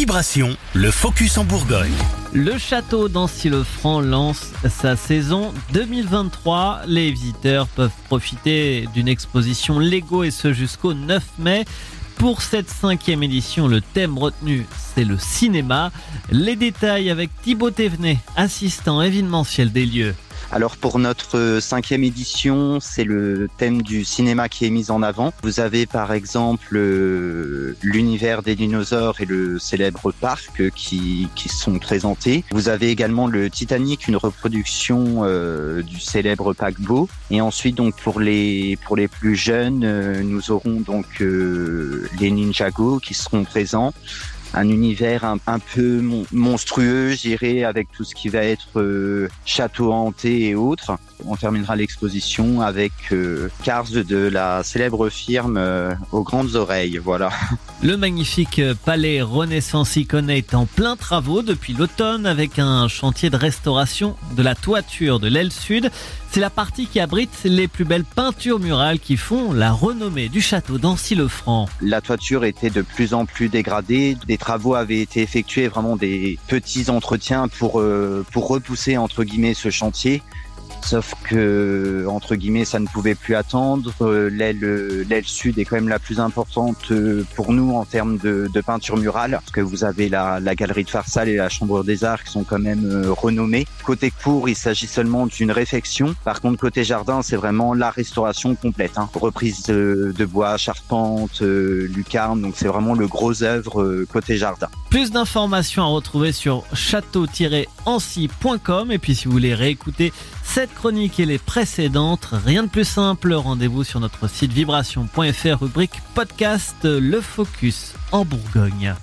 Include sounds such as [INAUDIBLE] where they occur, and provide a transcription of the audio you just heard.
Vibration, le focus en Bourgogne. Le château d'Ancy-le-Franc lance sa saison 2023. Les visiteurs peuvent profiter d'une exposition Lego et ce jusqu'au 9 mai. Pour cette cinquième édition, le thème retenu, c'est le cinéma. Les détails avec Thibaut Thévenet, assistant événementiel des lieux. Alors pour notre cinquième édition, c'est le thème du cinéma qui est mis en avant. Vous avez par exemple euh, l'univers des dinosaures et le célèbre parc qui, qui sont présentés. Vous avez également le Titanic, une reproduction euh, du célèbre paquebot. Et ensuite donc pour les pour les plus jeunes, euh, nous aurons donc les Ninjago qui seront présents un univers un, peu monstrueux, j'irai avec tout ce qui va être euh, château hanté et autres. On terminera l'exposition avec euh, Cars de la célèbre firme euh, aux grandes oreilles. Voilà. [LAUGHS] Le magnifique palais Renaissance Iconé est en plein travaux depuis l'automne avec un chantier de restauration de la toiture de l'aile sud. C'est la partie qui abrite les plus belles peintures murales qui font la renommée du château d'Ancy-le-Franc. La toiture était de plus en plus dégradée. Des travaux avaient été effectués, vraiment des petits entretiens pour, euh, pour repousser entre guillemets ce chantier. Sauf que, entre guillemets, ça ne pouvait plus attendre. Euh, l'aile, sud est quand même la plus importante euh, pour nous en termes de, peinture murale, parce que vous avez la, la galerie de Farsal et la Chambre des Arts qui sont quand même euh, renommées. Côté cour, il s'agit seulement d'une réfection. Par contre, côté jardin, c'est vraiment la restauration complète. Hein. Reprise de, de, bois, charpente, lucarne, donc c'est vraiment le gros œuvre côté jardin. Plus d'informations à retrouver sur château-ancy.com et puis si vous voulez réécouter cette chronique et les précédentes, rien de plus simple, rendez-vous sur notre site vibration.fr rubrique podcast Le Focus en Bourgogne.